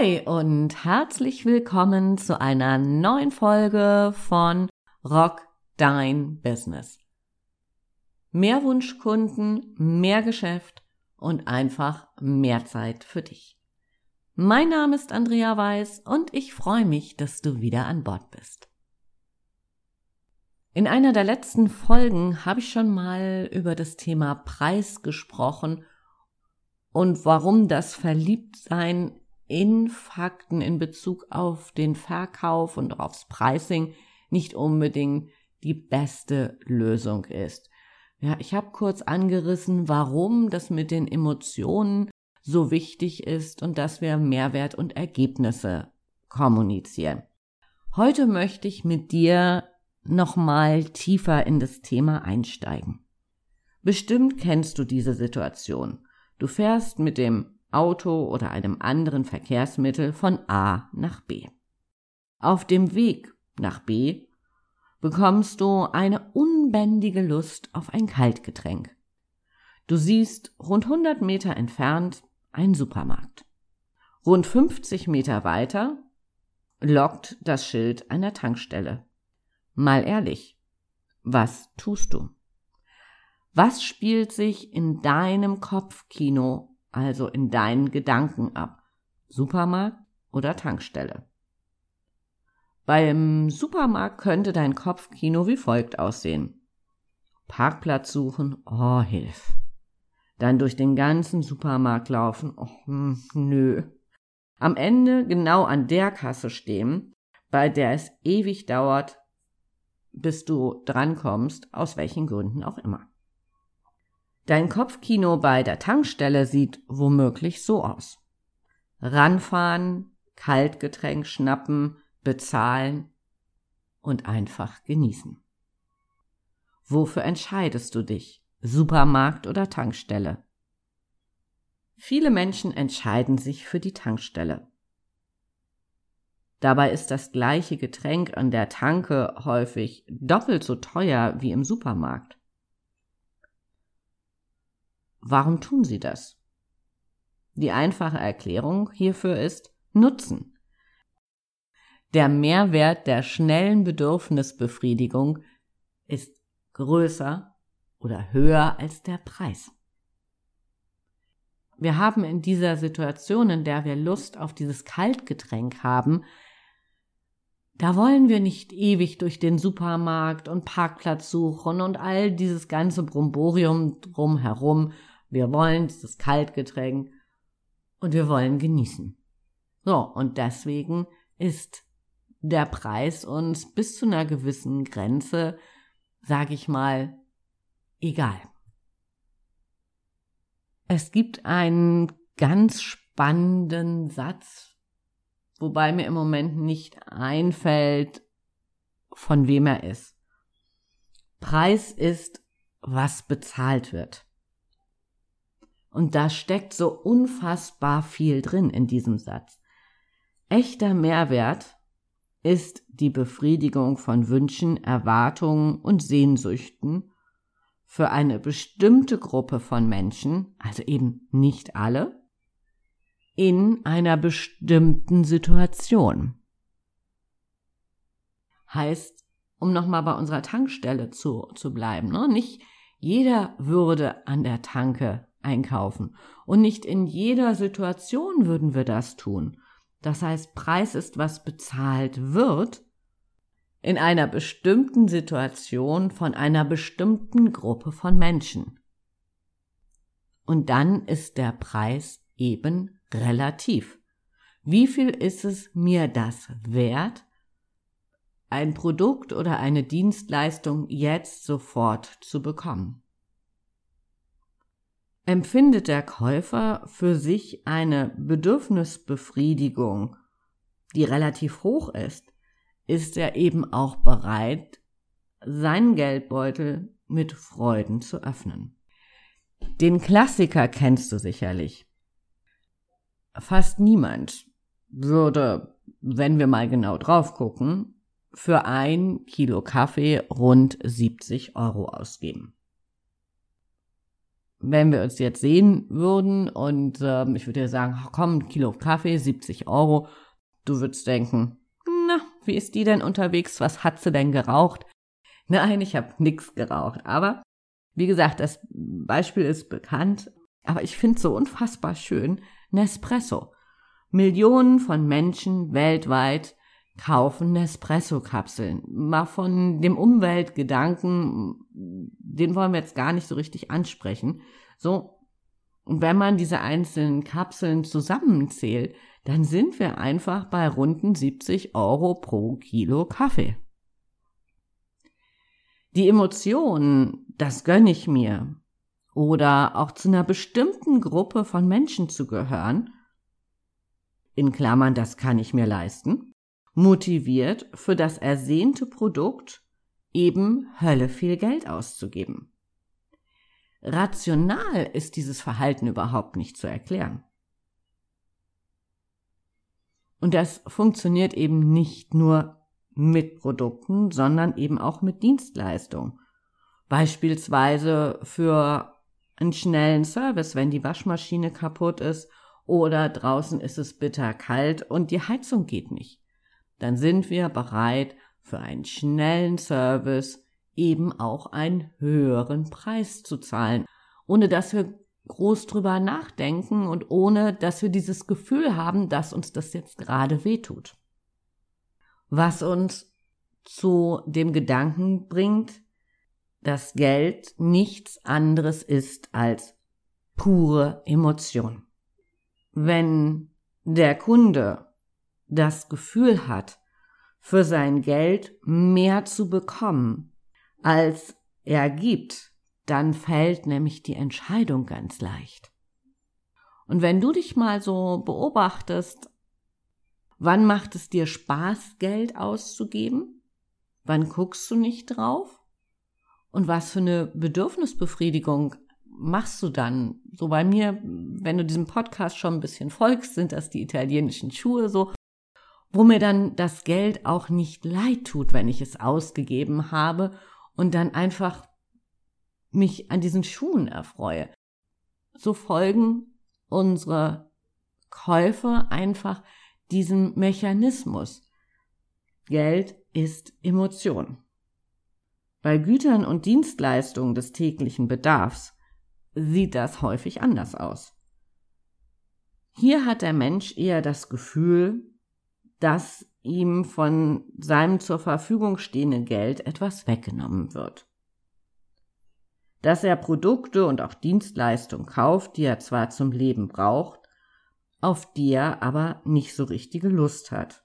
Ahoi und herzlich willkommen zu einer neuen Folge von Rock Dein Business. Mehr Wunschkunden, mehr Geschäft und einfach mehr Zeit für dich. Mein Name ist Andrea Weiß und ich freue mich, dass du wieder an Bord bist. In einer der letzten Folgen habe ich schon mal über das Thema Preis gesprochen und warum das Verliebtsein in Fakten in Bezug auf den Verkauf und aufs Pricing nicht unbedingt die beste Lösung ist. Ja, ich habe kurz angerissen, warum das mit den Emotionen so wichtig ist und dass wir Mehrwert und Ergebnisse kommunizieren. Heute möchte ich mit dir nochmal tiefer in das Thema einsteigen. Bestimmt kennst du diese Situation. Du fährst mit dem Auto oder einem anderen Verkehrsmittel von A nach B. Auf dem Weg nach B bekommst du eine unbändige Lust auf ein Kaltgetränk. Du siehst rund 100 Meter entfernt einen Supermarkt. Rund 50 Meter weiter lockt das Schild einer Tankstelle. Mal ehrlich, was tust du? Was spielt sich in deinem Kopfkino also in deinen Gedanken ab. Supermarkt oder Tankstelle. Beim Supermarkt könnte dein Kopfkino wie folgt aussehen. Parkplatz suchen, oh, hilf. Dann durch den ganzen Supermarkt laufen, oh, hm, nö. Am Ende genau an der Kasse stehen, bei der es ewig dauert, bis du drankommst, aus welchen Gründen auch immer. Dein Kopfkino bei der Tankstelle sieht womöglich so aus. Ranfahren, Kaltgetränk schnappen, bezahlen und einfach genießen. Wofür entscheidest du dich? Supermarkt oder Tankstelle? Viele Menschen entscheiden sich für die Tankstelle. Dabei ist das gleiche Getränk an der Tanke häufig doppelt so teuer wie im Supermarkt. Warum tun sie das? Die einfache Erklärung hierfür ist Nutzen. Der Mehrwert der schnellen Bedürfnisbefriedigung ist größer oder höher als der Preis. Wir haben in dieser Situation, in der wir Lust auf dieses Kaltgetränk haben, da wollen wir nicht ewig durch den Supermarkt und Parkplatz suchen und all dieses ganze Bromborium drumherum wir wollen dieses Kaltgetränk und wir wollen genießen. So, und deswegen ist der Preis uns bis zu einer gewissen Grenze, sag ich mal, egal. Es gibt einen ganz spannenden Satz, wobei mir im Moment nicht einfällt, von wem er ist. Preis ist, was bezahlt wird. Und da steckt so unfassbar viel drin in diesem Satz. Echter Mehrwert ist die Befriedigung von Wünschen, Erwartungen und Sehnsüchten für eine bestimmte Gruppe von Menschen, also eben nicht alle, in einer bestimmten Situation. Heißt, um nochmal bei unserer Tankstelle zu, zu bleiben, ne? nicht jeder würde an der Tanke einkaufen. Und nicht in jeder Situation würden wir das tun. Das heißt, Preis ist, was bezahlt wird in einer bestimmten Situation von einer bestimmten Gruppe von Menschen. Und dann ist der Preis eben relativ. Wie viel ist es mir das wert, ein Produkt oder eine Dienstleistung jetzt sofort zu bekommen? Empfindet der Käufer für sich eine Bedürfnisbefriedigung, die relativ hoch ist, ist er eben auch bereit, seinen Geldbeutel mit Freuden zu öffnen. Den Klassiker kennst du sicherlich. Fast niemand würde, wenn wir mal genau drauf gucken, für ein Kilo Kaffee rund 70 Euro ausgeben. Wenn wir uns jetzt sehen würden und ähm, ich würde dir sagen, komm, ein Kilo Kaffee, 70 Euro, du würdest denken, na, wie ist die denn unterwegs? Was hat sie denn geraucht? Nein, ich habe nix geraucht. Aber wie gesagt, das Beispiel ist bekannt. Aber ich finde so unfassbar schön Nespresso. Millionen von Menschen weltweit kaufen Nespresso-Kapseln. Mal von dem Umweltgedanken, den wollen wir jetzt gar nicht so richtig ansprechen. So, und wenn man diese einzelnen Kapseln zusammenzählt, dann sind wir einfach bei runden 70 Euro pro Kilo Kaffee. Die Emotionen, das gönne ich mir, oder auch zu einer bestimmten Gruppe von Menschen zu gehören, in Klammern, das kann ich mir leisten, motiviert für das ersehnte Produkt eben Hölle viel Geld auszugeben. Rational ist dieses Verhalten überhaupt nicht zu erklären. Und das funktioniert eben nicht nur mit Produkten, sondern eben auch mit Dienstleistungen. Beispielsweise für einen schnellen Service, wenn die Waschmaschine kaputt ist oder draußen ist es bitter kalt und die Heizung geht nicht. Dann sind wir bereit, für einen schnellen Service eben auch einen höheren Preis zu zahlen, ohne dass wir groß drüber nachdenken und ohne dass wir dieses Gefühl haben, dass uns das jetzt gerade wehtut. Was uns zu dem Gedanken bringt, dass Geld nichts anderes ist als pure Emotion. Wenn der Kunde das Gefühl hat, für sein Geld mehr zu bekommen, als er gibt, dann fällt nämlich die Entscheidung ganz leicht. Und wenn du dich mal so beobachtest, wann macht es dir Spaß, Geld auszugeben? Wann guckst du nicht drauf? Und was für eine Bedürfnisbefriedigung machst du dann? So bei mir, wenn du diesem Podcast schon ein bisschen folgst, sind das die italienischen Schuhe so, wo mir dann das Geld auch nicht leid tut, wenn ich es ausgegeben habe und dann einfach mich an diesen Schuhen erfreue. So folgen unsere Käufe einfach diesem Mechanismus. Geld ist Emotion. Bei Gütern und Dienstleistungen des täglichen Bedarfs sieht das häufig anders aus. Hier hat der Mensch eher das Gefühl, dass ihm von seinem zur Verfügung stehenden Geld etwas weggenommen wird dass er Produkte und auch Dienstleistungen kauft, die er zwar zum Leben braucht, auf die er aber nicht so richtige Lust hat.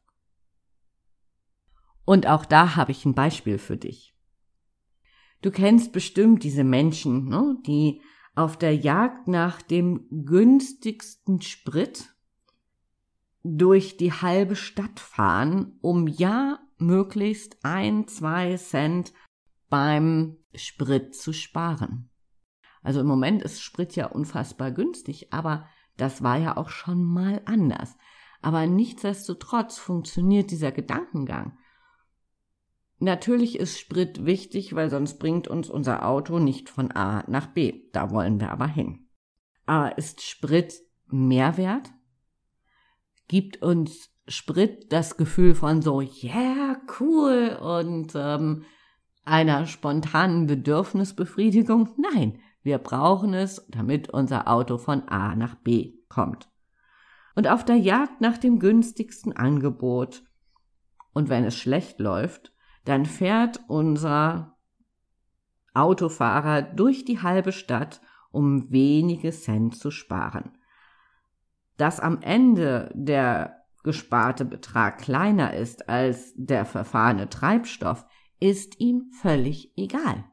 Und auch da habe ich ein Beispiel für dich. Du kennst bestimmt diese Menschen, ne, die auf der Jagd nach dem günstigsten Sprit durch die halbe Stadt fahren, um ja möglichst ein, zwei Cent beim Sprit zu sparen. Also im Moment ist Sprit ja unfassbar günstig, aber das war ja auch schon mal anders. Aber nichtsdestotrotz funktioniert dieser Gedankengang. Natürlich ist Sprit wichtig, weil sonst bringt uns unser Auto nicht von A nach B. Da wollen wir aber hin. Aber ist Sprit Mehrwert? Gibt uns Sprit das Gefühl von so, yeah, cool und ähm, einer spontanen Bedürfnisbefriedigung? Nein, wir brauchen es, damit unser Auto von A nach B kommt. Und auf der Jagd nach dem günstigsten Angebot. Und wenn es schlecht läuft, dann fährt unser Autofahrer durch die halbe Stadt, um wenige Cent zu sparen. Dass am Ende der gesparte Betrag kleiner ist als der verfahrene Treibstoff, ist ihm völlig egal.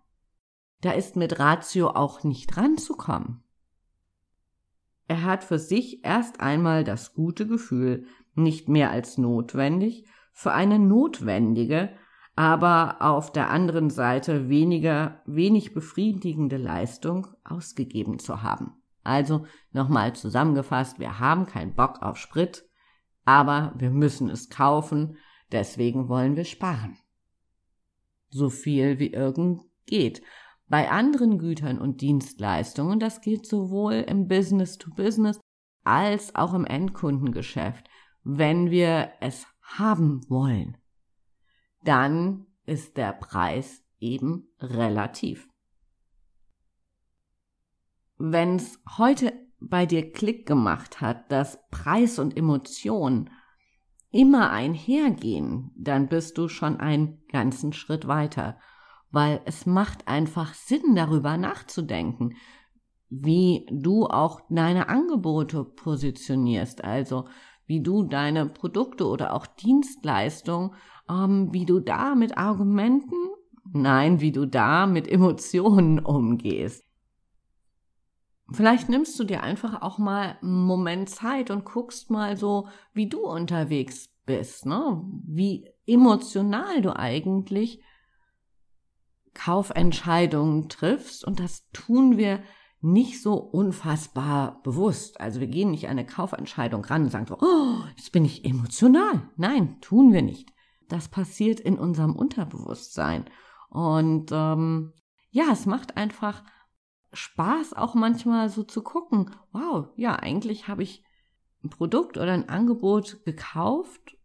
Da ist mit Ratio auch nicht ranzukommen. Er hat für sich erst einmal das gute Gefühl, nicht mehr als notwendig, für eine notwendige, aber auf der anderen Seite weniger, wenig befriedigende Leistung ausgegeben zu haben. Also nochmal zusammengefasst, wir haben keinen Bock auf Sprit, aber wir müssen es kaufen, deswegen wollen wir sparen so viel wie irgend geht. Bei anderen Gütern und Dienstleistungen, das gilt sowohl im Business to Business als auch im Endkundengeschäft, wenn wir es haben wollen, dann ist der Preis eben relativ. Wenn es heute bei dir Klick gemacht hat, dass Preis und Emotion immer einhergehen, dann bist du schon einen ganzen Schritt weiter weil es macht einfach Sinn, darüber nachzudenken, wie du auch deine Angebote positionierst, also wie du deine Produkte oder auch Dienstleistungen, ähm, wie du da mit Argumenten, nein, wie du da mit Emotionen umgehst. Vielleicht nimmst du dir einfach auch mal einen Moment Zeit und guckst mal so, wie du unterwegs bist, ne? Wie emotional du eigentlich Kaufentscheidungen triffst und das tun wir nicht so unfassbar bewusst. Also wir gehen nicht an eine Kaufentscheidung ran und sagen so, oh, jetzt bin ich emotional. Nein, tun wir nicht. Das passiert in unserem Unterbewusstsein. Und ähm, ja, es macht einfach Spaß, auch manchmal so zu gucken, wow, ja, eigentlich habe ich ein Produkt oder ein Angebot gekauft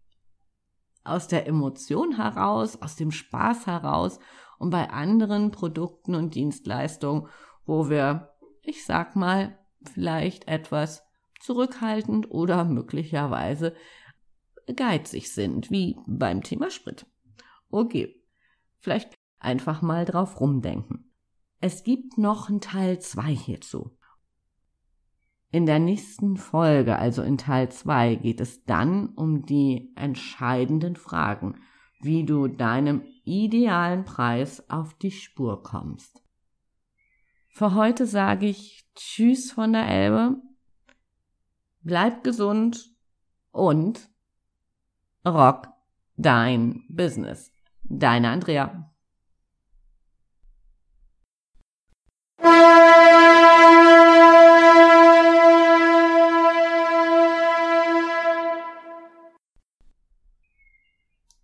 aus der Emotion heraus, aus dem Spaß heraus und bei anderen Produkten und Dienstleistungen, wo wir, ich sag mal, vielleicht etwas zurückhaltend oder möglicherweise geizig sind, wie beim Thema Sprit. Okay, vielleicht einfach mal drauf rumdenken. Es gibt noch einen Teil 2 hierzu. In der nächsten Folge, also in Teil 2, geht es dann um die entscheidenden Fragen, wie du deinem idealen Preis auf die Spur kommst. Für heute sage ich Tschüss von der Elbe, bleib gesund und rock dein Business. Deine Andrea.